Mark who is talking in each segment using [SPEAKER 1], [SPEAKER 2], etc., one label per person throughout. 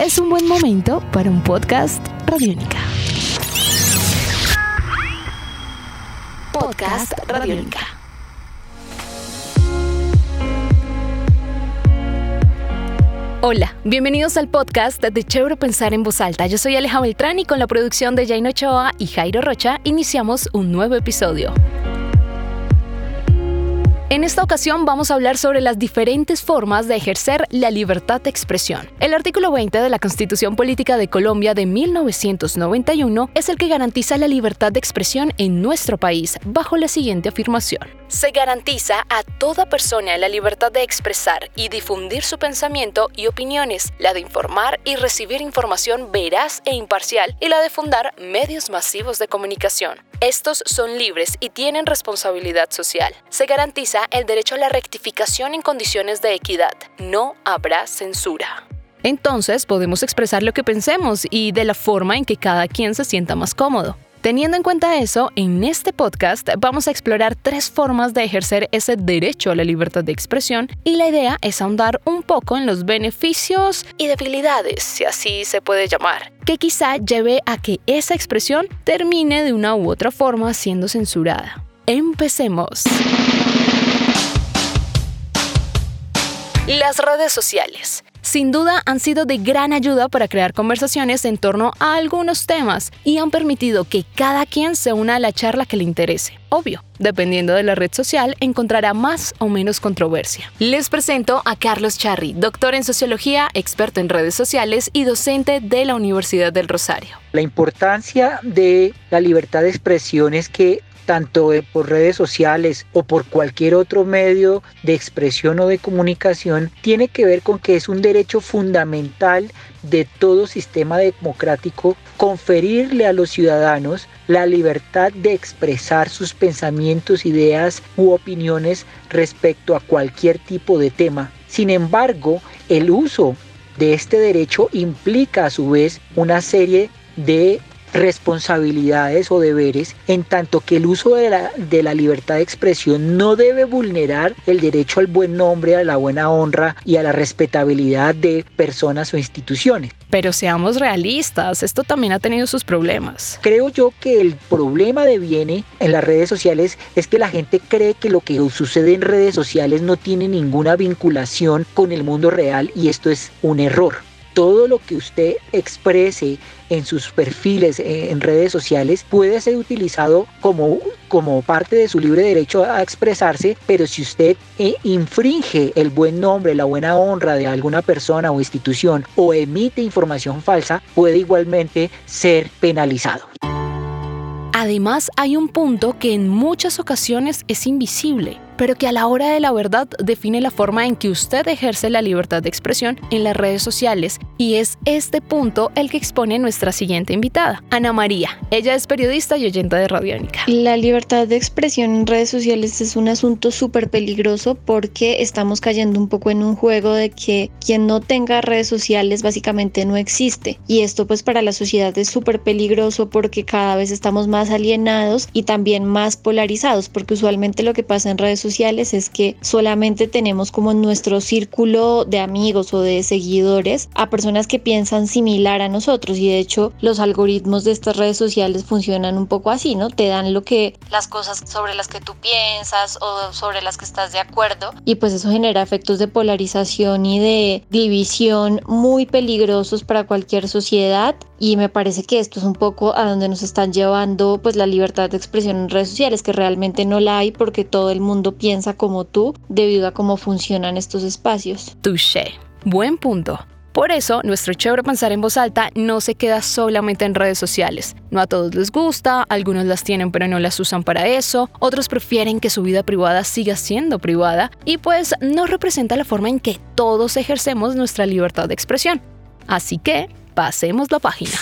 [SPEAKER 1] es un buen momento para un podcast Radiónica. Podcast Radiónica. Hola, bienvenidos al podcast de Chévere Pensar en Voz Alta. Yo soy Aleja Beltrán y con la producción de Jaino Ochoa y Jairo Rocha iniciamos un nuevo episodio. En esta ocasión vamos a hablar sobre las diferentes formas de ejercer la libertad de expresión. El artículo 20 de la Constitución Política de Colombia de 1991 es el que garantiza la libertad de expresión en nuestro país bajo la siguiente afirmación. Se garantiza a toda persona la libertad de expresar y difundir su pensamiento y opiniones, la de informar y recibir información veraz e imparcial y la de fundar medios masivos de comunicación. Estos son libres y tienen responsabilidad social. Se garantiza el derecho a la rectificación en condiciones de equidad. No habrá censura. Entonces podemos expresar lo que pensemos y de la forma en que cada quien se sienta más cómodo. Teniendo en cuenta eso, en este podcast vamos a explorar tres formas de ejercer ese derecho a la libertad de expresión y la idea es ahondar un poco en los beneficios y debilidades, si así se puede llamar, que quizá lleve a que esa expresión termine de una u otra forma siendo censurada. Empecemos. Las redes sociales. Sin duda han sido de gran ayuda para crear conversaciones en torno a algunos temas y han permitido que cada quien se una a la charla que le interese. Obvio, dependiendo de la red social, encontrará más o menos controversia. Les presento a Carlos Charri, doctor en sociología, experto en redes sociales y docente de la Universidad del Rosario.
[SPEAKER 2] La importancia de la libertad de expresión es que tanto por redes sociales o por cualquier otro medio de expresión o de comunicación, tiene que ver con que es un derecho fundamental de todo sistema democrático conferirle a los ciudadanos la libertad de expresar sus pensamientos, ideas u opiniones respecto a cualquier tipo de tema. Sin embargo, el uso de este derecho implica a su vez una serie de responsabilidades o deberes, en tanto que el uso de la, de la libertad de expresión no debe vulnerar el derecho al buen nombre, a la buena honra y a la respetabilidad de personas o instituciones.
[SPEAKER 1] Pero seamos realistas, esto también ha tenido sus problemas.
[SPEAKER 2] Creo yo que el problema deviene en las redes sociales es que la gente cree que lo que sucede en redes sociales no tiene ninguna vinculación con el mundo real y esto es un error todo lo que usted exprese en sus perfiles eh, en redes sociales puede ser utilizado como, como parte de su libre derecho a expresarse, pero si usted eh, infringe el buen nombre, la buena honra de alguna persona o institución o emite información falsa, puede igualmente ser penalizado.
[SPEAKER 1] Además, hay un punto que en muchas ocasiones es invisible pero que a la hora de la verdad define la forma en que usted ejerce la libertad de expresión en las redes sociales y es este punto el que expone nuestra siguiente invitada, Ana María. Ella es periodista y oyente de Radiónica.
[SPEAKER 3] La libertad de expresión en redes sociales es un asunto súper peligroso porque estamos cayendo un poco en un juego de que quien no tenga redes sociales básicamente no existe y esto pues para la sociedad es súper peligroso porque cada vez estamos más alienados y también más polarizados porque usualmente lo que pasa en redes sociales es que solamente tenemos como nuestro círculo de amigos o de seguidores a personas que piensan similar a nosotros. Y de hecho los algoritmos de estas redes sociales funcionan un poco así, ¿no? Te dan lo que las cosas sobre las que tú piensas o sobre las que estás de acuerdo. Y pues eso genera efectos de polarización y de división muy peligrosos para cualquier sociedad. Y me parece que esto es un poco a donde nos están llevando pues la libertad de expresión en redes sociales que realmente no la hay porque todo el mundo piensa como tú debido a cómo funcionan estos espacios.
[SPEAKER 1] Touché. Buen punto. Por eso, nuestro chévere pensar en voz alta no se queda solamente en redes sociales. No a todos les gusta, algunos las tienen pero no las usan para eso, otros prefieren que su vida privada siga siendo privada y pues no representa la forma en que todos ejercemos nuestra libertad de expresión. Así que, pasemos la página.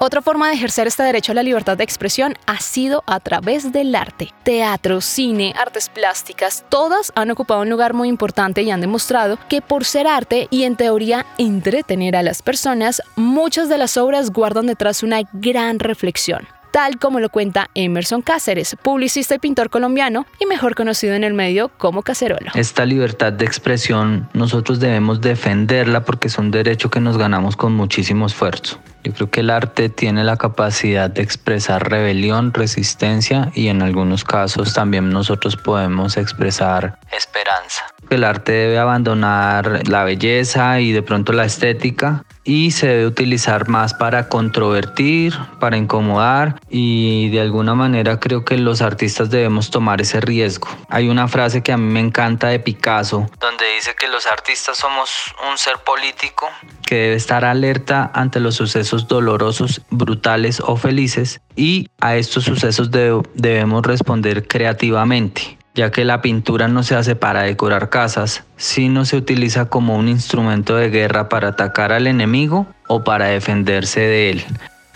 [SPEAKER 1] Otra forma de ejercer este derecho a la libertad de expresión ha sido a través del arte. Teatro, cine, artes plásticas, todas han ocupado un lugar muy importante y han demostrado que por ser arte y en teoría entretener a las personas, muchas de las obras guardan detrás una gran reflexión. Tal como lo cuenta Emerson Cáceres, publicista y pintor colombiano y mejor conocido en el medio como Cacerolo.
[SPEAKER 4] Esta libertad de expresión nosotros debemos defenderla porque es un derecho que nos ganamos con muchísimo esfuerzo. Yo creo que el arte tiene la capacidad de expresar rebelión, resistencia y en algunos casos también nosotros podemos expresar esperanza. El arte debe abandonar la belleza y de pronto la estética y se debe utilizar más para controvertir, para incomodar y de alguna manera creo que los artistas debemos tomar ese riesgo. Hay una frase que a mí me encanta de Picasso donde dice que los artistas somos un ser político que debe estar alerta ante los sucesos dolorosos, brutales o felices y a estos sucesos debemos responder creativamente ya que la pintura no se hace para decorar casas, sino se utiliza como un instrumento de guerra para atacar al enemigo o para defenderse de él.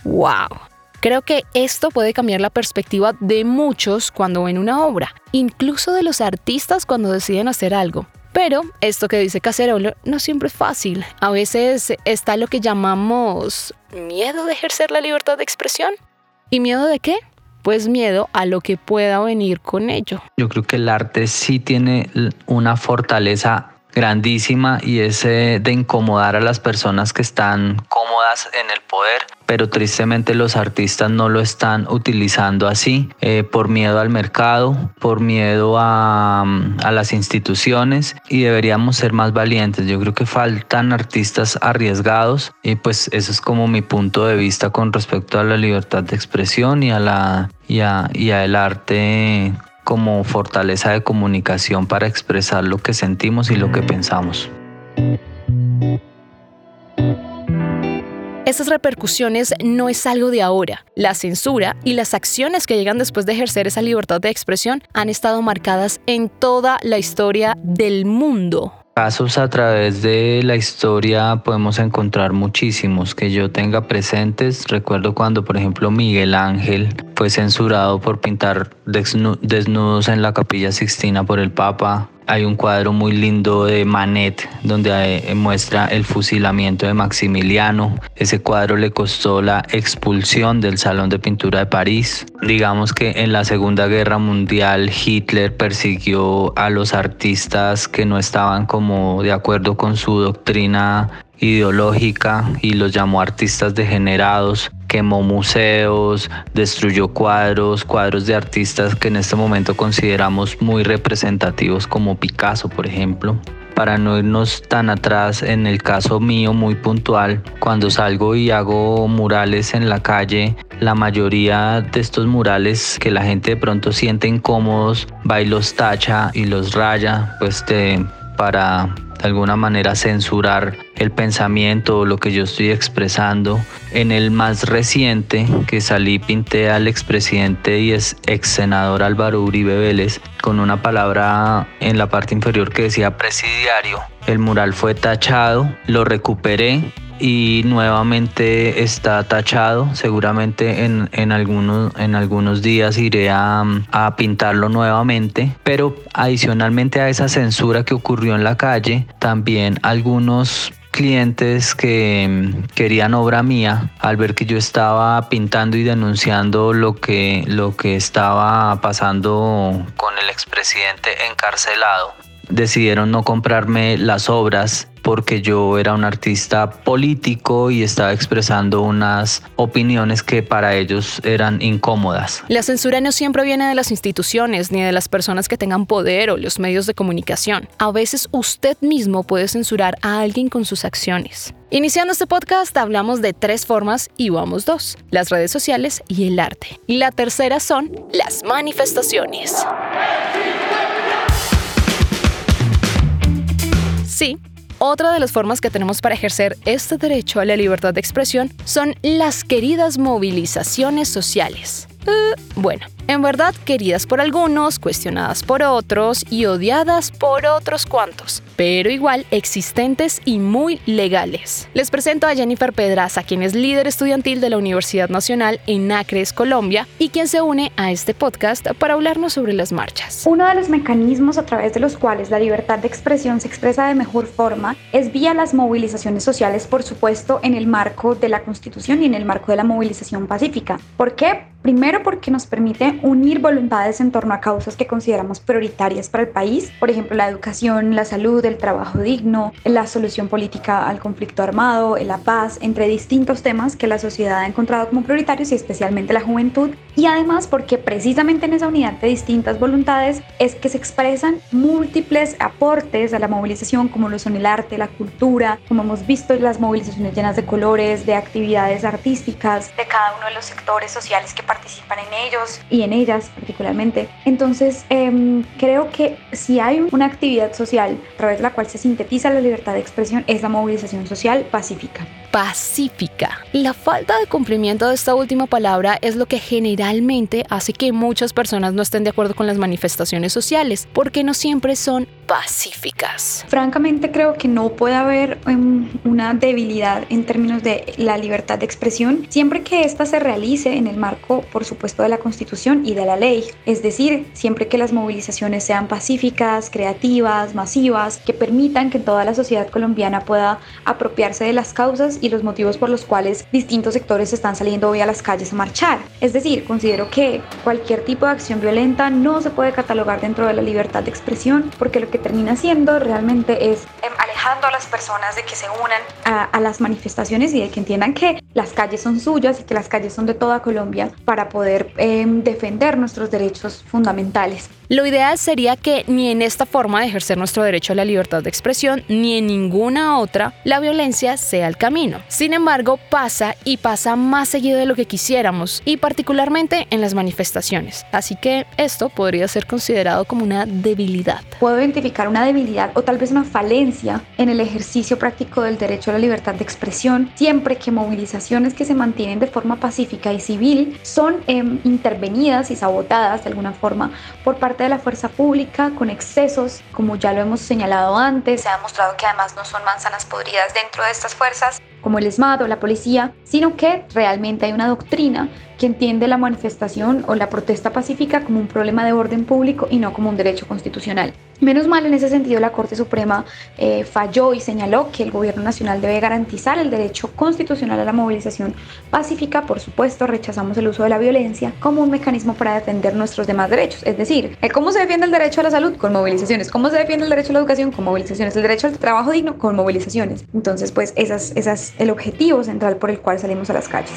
[SPEAKER 1] ¡Wow! Creo que esto puede cambiar la perspectiva de muchos cuando ven una obra, incluso de los artistas cuando deciden hacer algo. Pero esto que dice Cacerolo no siempre es fácil. A veces está lo que llamamos miedo de ejercer la libertad de expresión. ¿Y miedo de qué? Pues miedo a lo que pueda venir con ello.
[SPEAKER 4] Yo creo que el arte sí tiene una fortaleza grandísima y es de incomodar a las personas que están cómodas en el poder, pero tristemente los artistas no lo están utilizando así eh, por miedo al mercado, por miedo a, a las instituciones y deberíamos ser más valientes. Yo creo que faltan artistas arriesgados y pues eso es como mi punto de vista con respecto a la libertad de expresión y a la y a, y a el arte como fortaleza de comunicación para expresar lo que sentimos y lo que pensamos.
[SPEAKER 1] Esas repercusiones no es algo de ahora. La censura y las acciones que llegan después de ejercer esa libertad de expresión han estado marcadas en toda la historia del mundo.
[SPEAKER 4] Casos a través de la historia podemos encontrar muchísimos que yo tenga presentes. Recuerdo cuando, por ejemplo, Miguel Ángel fue censurado por pintar desnudos en la capilla Sixtina por el Papa. Hay un cuadro muy lindo de Manet donde eh, muestra el fusilamiento de Maximiliano. Ese cuadro le costó la expulsión del Salón de Pintura de París. Digamos que en la Segunda Guerra Mundial Hitler persiguió a los artistas que no estaban como de acuerdo con su doctrina ideológica y los llamó artistas degenerados quemó museos, destruyó cuadros, cuadros de artistas que en este momento consideramos muy representativos como Picasso, por ejemplo. Para no irnos tan atrás, en el caso mío muy puntual, cuando salgo y hago murales en la calle, la mayoría de estos murales que la gente de pronto siente incómodos, va y los tacha y los raya, pues para de alguna manera censurar el pensamiento o lo que yo estoy expresando. En el más reciente que salí pinté al expresidente y ex senador Álvaro Uribe Vélez con una palabra en la parte inferior que decía presidiario. El mural fue tachado, lo recuperé y nuevamente está tachado. Seguramente en, en, algunos, en algunos días iré a, a, pintarlo nuevamente. Pero adicionalmente a esa censura que ocurrió en la calle, también algunos clientes que querían obra mía al ver que yo estaba pintando y denunciando lo que, lo que estaba pasando con el expresidente encarcelado decidieron no comprarme las obras porque yo era un artista político y estaba expresando unas opiniones que para ellos eran incómodas.
[SPEAKER 1] La censura no siempre viene de las instituciones ni de las personas que tengan poder o los medios de comunicación. A veces usted mismo puede censurar a alguien con sus acciones. Iniciando este podcast hablamos de tres formas y vamos dos, las redes sociales y el arte. La tercera son las manifestaciones. Sí, otra de las formas que tenemos para ejercer este derecho a la libertad de expresión son las queridas movilizaciones sociales. Eh, bueno, En verdad, queridas por algunos, cuestionadas por otros y odiadas por otros cuantos, pero igual existentes y muy legales. Les presento a Jennifer Pedraza, quien es líder estudiantil de la Universidad Nacional en Acres, Colombia, y quien se une a este podcast para hablarnos sobre las marchas.
[SPEAKER 5] Uno de los mecanismos a través de los cuales la libertad de expresión se expresa de mejor forma es vía las movilizaciones sociales, por supuesto, en el marco de la Constitución y en el marco de la movilización pacífica. ¿Por qué? Primero porque nos permite unir voluntades en torno a causas que consideramos prioritarias para el país, por ejemplo la educación, la salud, el trabajo digno, la solución política al conflicto armado, la paz, entre distintos temas que la sociedad ha encontrado como prioritarios y especialmente la juventud. Y además porque precisamente en esa unidad de distintas voluntades es que se expresan múltiples aportes a la movilización como lo son el arte, la cultura, como hemos visto las movilizaciones llenas de colores, de actividades artísticas, de cada uno de los sectores sociales que participan en ellos y en ellas particularmente. Entonces, em, creo que si hay una actividad social a través de la cual se sintetiza la libertad de expresión, es la movilización social pacífica
[SPEAKER 1] pacífica. La falta de cumplimiento de esta última palabra es lo que generalmente hace que muchas personas no estén de acuerdo con las manifestaciones sociales, porque no siempre son pacíficas.
[SPEAKER 5] Francamente creo que no puede haber um, una debilidad en términos de la libertad de expresión siempre que ésta se realice en el marco, por supuesto, de la Constitución y de la ley. Es decir, siempre que las movilizaciones sean pacíficas, creativas, masivas, que permitan que toda la sociedad colombiana pueda apropiarse de las causas y los motivos por los cuales distintos sectores están saliendo hoy a las calles a marchar. Es decir, considero que cualquier tipo de acción violenta no se puede catalogar dentro de la libertad de expresión porque lo que termina siendo realmente es em, alejando a las personas de que se unan a, las manifestaciones y de que entiendan que las calles son suyas y que las calles son de toda Colombia para poder em, defender nuestros derechos fundamentales.
[SPEAKER 1] Lo ideal sería que ni en esta forma de ejercer nuestro derecho a la libertad de expresión, ni en ninguna otra, la violencia sea el camino. Sin embargo, pasa y pasa más seguido de lo que quisiéramos, y particularmente en las manifestaciones. Así que esto podría ser considerado como una debilidad.
[SPEAKER 5] Puedo identificar una debilidad o tal vez una falencia en el ejercicio práctico del derecho a la libertad de expresión, siempre que movilizaciones que se mantienen de forma pacífica y civil son em, intervenidas y sabotadas de alguna forma por parte de la fuerza pública con excesos, como ya lo hemos señalado antes. Se ha demostrado que además no son manzanas podridas dentro de estas fuerzas, como el ESMAD o la policía, sino que realmente hay una doctrina que entiende la manifestación o la protesta pacífica como un problema de orden público y no como un derecho constitucional. Menos mal, en ese sentido, la Corte Suprema eh, falló y señaló que el Gobierno Nacional debe garantizar el derecho constitucional a la movilización pacífica. Por supuesto, rechazamos el uso de la violencia como un mecanismo para defender nuestros demás derechos. Es decir, ¿cómo se defiende el derecho a la salud? Con movilizaciones. ¿Cómo se defiende el derecho a la educación? Con movilizaciones. El derecho al trabajo digno? Con movilizaciones. Entonces, pues, ese es el objetivo central por el cual salimos a las calles.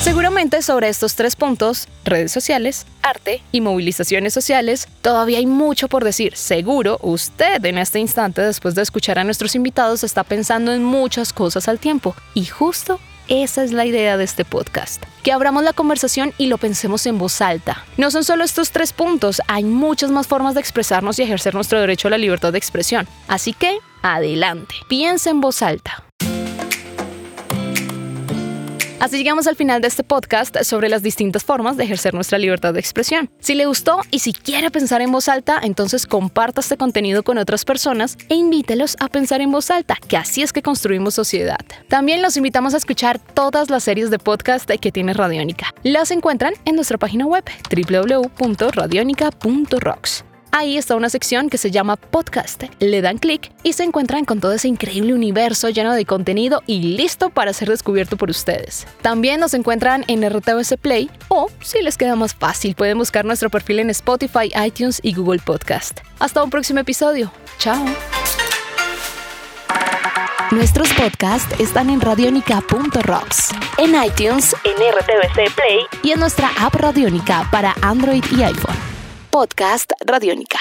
[SPEAKER 1] Seguramente sobre estos tres puntos, redes sociales, arte y movilizaciones sociales, todavía hay mucho por decir. Seguro usted en este instante, después de escuchar a nuestros invitados, está pensando en muchas cosas al tiempo. Y justo esa es la idea de este podcast. Que abramos la conversación y lo pensemos en voz alta. No son solo estos tres puntos, hay muchas más formas de expresarnos y ejercer nuestro derecho a la libertad de expresión. Así que, adelante, piensa en voz alta. Así llegamos al final de este podcast sobre las distintas formas de ejercer nuestra libertad de expresión. Si le gustó y si quiere pensar en voz alta, entonces comparta este contenido con otras personas e invítelos a pensar en voz alta, que así es que construimos sociedad. También los invitamos a escuchar todas las series de podcast que tiene Radiónica. Las encuentran en nuestra página web www.radionica.rocks. Ahí está una sección que se llama Podcast. Le dan clic y se encuentran con todo ese increíble universo lleno de contenido y listo para ser descubierto por ustedes. También nos encuentran en RTVS Play o, si les queda más fácil, pueden buscar nuestro perfil en Spotify, iTunes y Google Podcast. Hasta un próximo episodio. Chao. Nuestros podcasts están en radionica.rocks, en iTunes, en RTVC Play y en nuestra app Radionica para Android y iPhone. Podcast Radiónica.